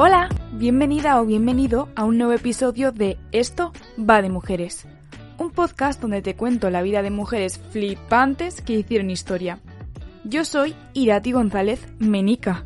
Hola, bienvenida o bienvenido a un nuevo episodio de Esto va de mujeres, un podcast donde te cuento la vida de mujeres flipantes que hicieron historia. Yo soy Irati González Menica.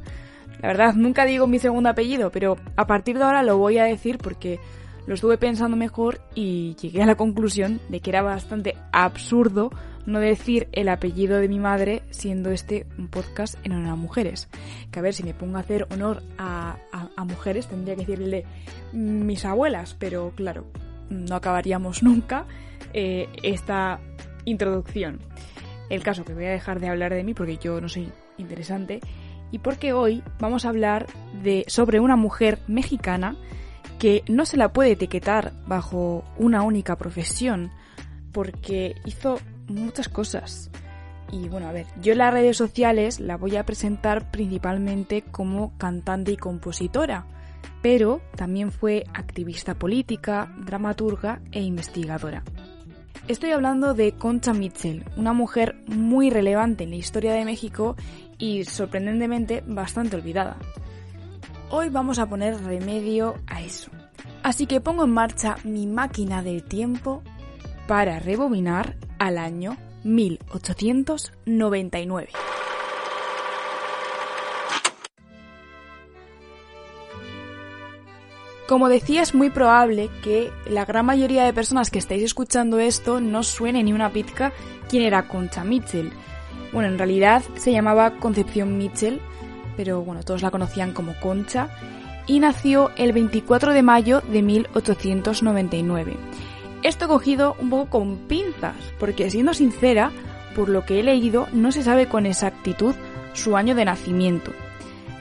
La verdad, nunca digo mi segundo apellido, pero a partir de ahora lo voy a decir porque lo estuve pensando mejor y llegué a la conclusión de que era bastante absurdo no decir el apellido de mi madre siendo este un podcast en honor a mujeres. Que a ver, si me pongo a hacer honor a, mujeres tendría que decirle mis abuelas, pero claro, no acabaríamos nunca eh, esta introducción. El caso que voy a dejar de hablar de mí porque yo no soy interesante y porque hoy vamos a hablar de sobre una mujer mexicana que no se la puede etiquetar bajo una única profesión porque hizo muchas cosas. Y bueno, a ver, yo en las redes sociales la voy a presentar principalmente como cantante y compositora, pero también fue activista política, dramaturga e investigadora. Estoy hablando de Concha Mitchell, una mujer muy relevante en la historia de México y sorprendentemente bastante olvidada. Hoy vamos a poner remedio a eso. Así que pongo en marcha mi máquina del tiempo para rebobinar al año 1899. Como decía, es muy probable que la gran mayoría de personas que estáis escuchando esto no suene ni una pizca quién era Concha Mitchell. Bueno, en realidad se llamaba Concepción Mitchell, pero bueno, todos la conocían como Concha, y nació el 24 de mayo de 1899. Esto cogido un poco con pinzas, porque siendo sincera, por lo que he leído, no se sabe con exactitud su año de nacimiento.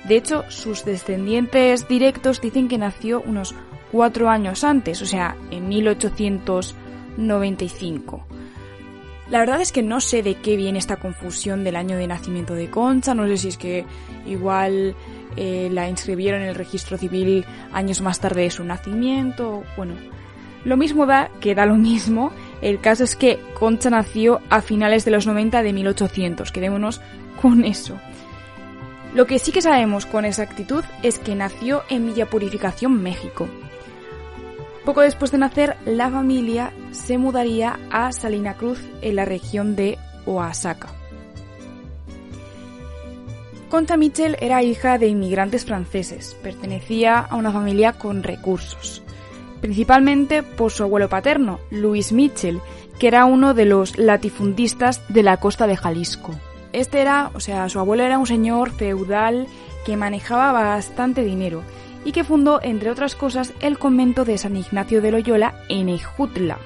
De hecho, sus descendientes directos dicen que nació unos cuatro años antes, o sea, en 1895. La verdad es que no sé de qué viene esta confusión del año de nacimiento de Concha, no sé si es que igual eh, la inscribieron en el registro civil años más tarde de su nacimiento, bueno, lo mismo da que da lo mismo. El caso es que Concha nació a finales de los 90 de 1800. Quedémonos con eso. Lo que sí que sabemos con exactitud es que nació en Villa Purificación, México. Poco después de nacer, la familia se mudaría a Salina Cruz, en la región de Oaxaca. Concha Michel era hija de inmigrantes franceses, pertenecía a una familia con recursos principalmente por su abuelo paterno, Luis Mitchell, que era uno de los latifundistas de la costa de Jalisco. Este era, o sea, su abuelo era un señor feudal que manejaba bastante dinero y que fundó, entre otras cosas, el convento de San Ignacio de Loyola en Ejutla.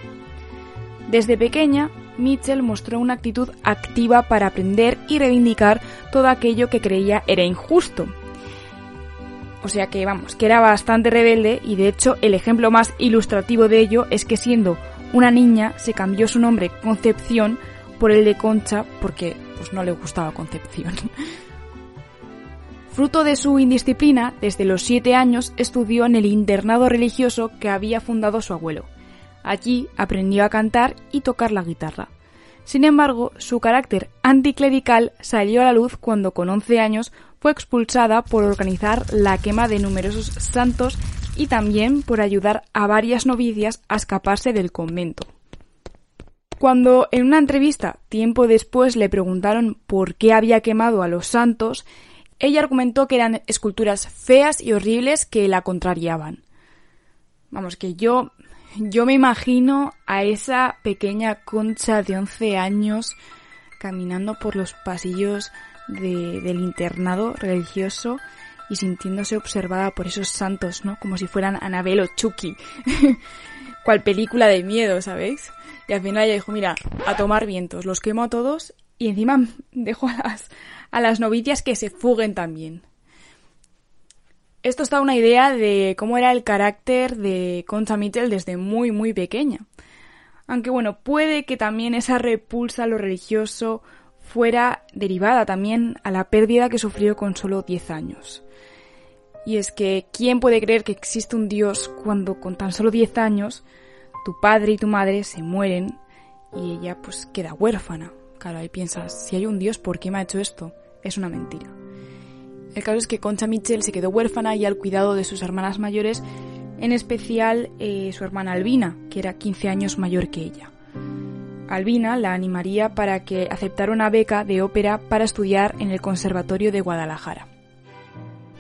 Desde pequeña, Mitchell mostró una actitud activa para aprender y reivindicar todo aquello que creía era injusto, o sea que vamos, que era bastante rebelde y de hecho el ejemplo más ilustrativo de ello es que siendo una niña se cambió su nombre Concepción por el de Concha porque pues no le gustaba Concepción. Fruto de su indisciplina, desde los siete años estudió en el internado religioso que había fundado su abuelo. Allí aprendió a cantar y tocar la guitarra. Sin embargo, su carácter anticlerical salió a la luz cuando con 11 años fue expulsada por organizar la quema de numerosos santos y también por ayudar a varias novicias a escaparse del convento. Cuando en una entrevista tiempo después le preguntaron por qué había quemado a los santos, ella argumentó que eran esculturas feas y horribles que la contrariaban. Vamos, que yo yo me imagino a esa pequeña concha de 11 años caminando por los pasillos del internado religioso y sintiéndose observada por esos santos, ¿no? Como si fueran Anabel o Chucky. Cual película de miedo, ¿sabéis? Y al final ella dijo, mira, a tomar vientos, los quemo a todos y encima dejo a las, a las novicias que se fuguen también. Esto está una idea de cómo era el carácter de Concha Mitchell desde muy muy pequeña. Aunque bueno, puede que también esa repulsa a lo religioso fuera derivada también a la pérdida que sufrió con solo 10 años. Y es que, ¿quién puede creer que existe un Dios cuando con tan solo 10 años tu padre y tu madre se mueren y ella pues queda huérfana? Claro, ahí piensas, si hay un Dios, ¿por qué me ha hecho esto? Es una mentira. El caso es que Concha Mitchell se quedó huérfana y al cuidado de sus hermanas mayores, en especial eh, su hermana Albina, que era 15 años mayor que ella. Albina la animaría para que aceptara una beca de ópera para estudiar en el Conservatorio de Guadalajara.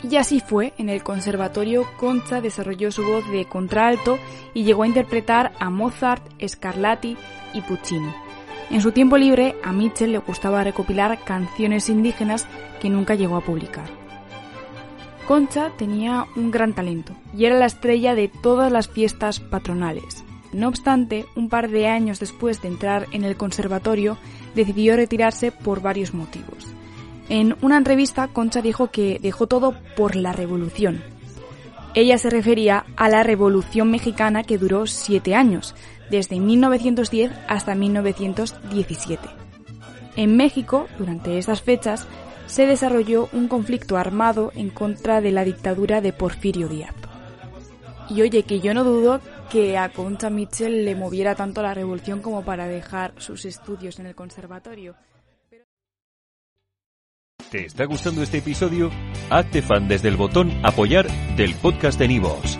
Y así fue, en el conservatorio Concha desarrolló su voz de contralto y llegó a interpretar a Mozart, Scarlatti y Puccini. En su tiempo libre, a Mitchell le gustaba recopilar canciones indígenas que nunca llegó a publicar. Concha tenía un gran talento y era la estrella de todas las fiestas patronales. No obstante, un par de años después de entrar en el conservatorio, decidió retirarse por varios motivos. En una entrevista, Concha dijo que dejó todo por la revolución. Ella se refería a la Revolución Mexicana que duró siete años, desde 1910 hasta 1917. En México, durante estas fechas, se desarrolló un conflicto armado en contra de la dictadura de Porfirio Díaz. Y oye, que yo no dudo que a Concha Mitchell le moviera tanto la revolución como para dejar sus estudios en el conservatorio. ¿Te está gustando este episodio? Hazte fan desde el botón Apoyar del podcast de Nivos.